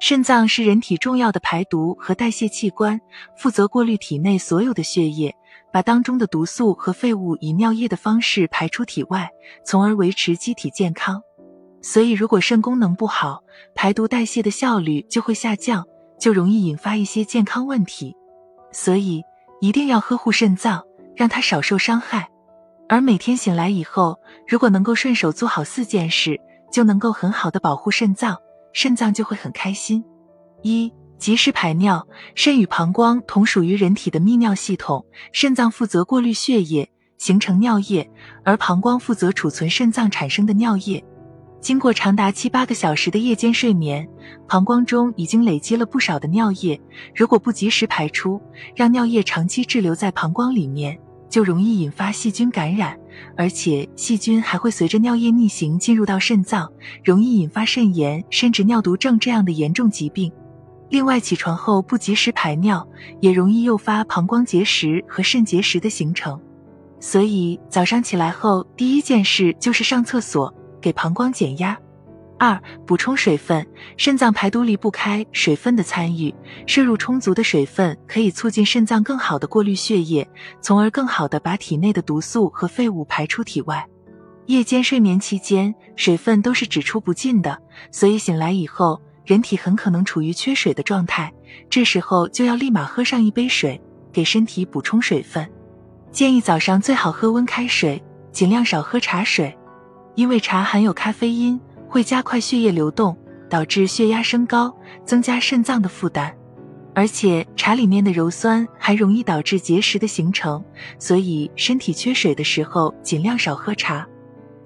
肾脏是人体重要的排毒和代谢器官，负责过滤体内所有的血液，把当中的毒素和废物以尿液的方式排出体外，从而维持机体健康。所以，如果肾功能不好，排毒代谢的效率就会下降，就容易引发一些健康问题。所以，一定要呵护肾脏，让它少受伤害。而每天醒来以后，如果能够顺手做好四件事，就能够很好的保护肾脏，肾脏就会很开心。一、及时排尿。肾与膀胱同属于人体的泌尿系统，肾脏负责过滤血液，形成尿液，而膀胱负责储存肾脏产生的尿液。经过长达七八个小时的夜间睡眠，膀胱中已经累积了不少的尿液。如果不及时排出，让尿液长期滞留在膀胱里面，就容易引发细菌感染，而且细菌还会随着尿液逆行进入到肾脏，容易引发肾炎甚至尿毒症这样的严重疾病。另外，起床后不及时排尿，也容易诱发膀胱结石和肾结石的形成。所以，早上起来后第一件事就是上厕所。给膀胱减压。二、补充水分。肾脏排毒离不开水分的参与，摄入充足的水分可以促进肾脏更好的过滤血液，从而更好的把体内的毒素和废物排出体外。夜间睡眠期间，水分都是只出不进的，所以醒来以后，人体很可能处于缺水的状态，这时候就要立马喝上一杯水，给身体补充水分。建议早上最好喝温开水，尽量少喝茶水。因为茶含有咖啡因，会加快血液流动，导致血压升高，增加肾脏的负担。而且茶里面的鞣酸还容易导致结石的形成，所以身体缺水的时候尽量少喝茶。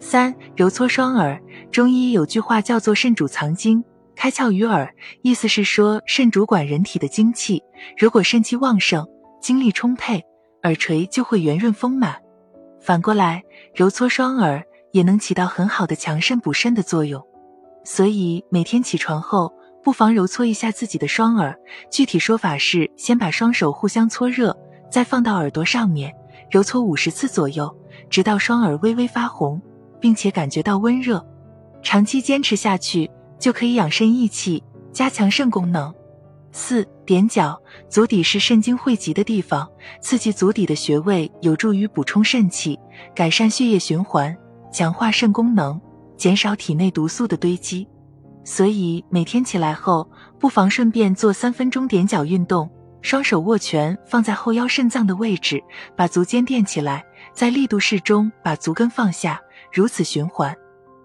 三、揉搓双耳。中医有句话叫做“肾主藏精，开窍于耳”，意思是说肾主管人体的精气，如果肾气旺盛，精力充沛，耳垂就会圆润丰满。反过来，揉搓双耳。也能起到很好的强肾补肾的作用，所以每天起床后不妨揉搓一下自己的双耳。具体说法是，先把双手互相搓热，再放到耳朵上面揉搓五十次左右，直到双耳微微发红，并且感觉到温热。长期坚持下去，就可以养肾益气，加强肾功能。四点脚，足底是肾精汇集的地方，刺激足底的穴位有助于补充肾气，改善血液循环。强化肾功能，减少体内毒素的堆积，所以每天起来后，不妨顺便做三分钟踮脚运动。双手握拳放在后腰肾脏的位置，把足尖垫起来，在力度适中把足跟放下，如此循环。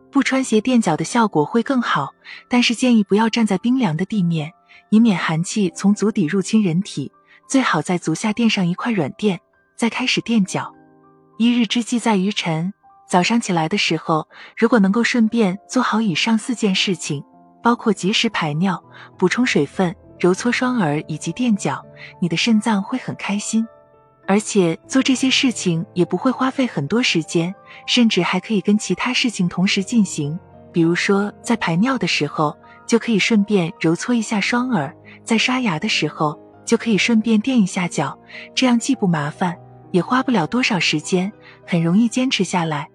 不穿鞋垫脚的效果会更好，但是建议不要站在冰凉的地面，以免寒气从足底入侵人体。最好在足下垫上一块软垫，再开始垫脚。一日之计在于晨。早上起来的时候，如果能够顺便做好以上四件事情，包括及时排尿、补充水分、揉搓双耳以及垫脚，你的肾脏会很开心。而且做这些事情也不会花费很多时间，甚至还可以跟其他事情同时进行。比如说，在排尿的时候，就可以顺便揉搓一下双耳；在刷牙的时候，就可以顺便垫一下脚。这样既不麻烦，也花不了多少时间，很容易坚持下来。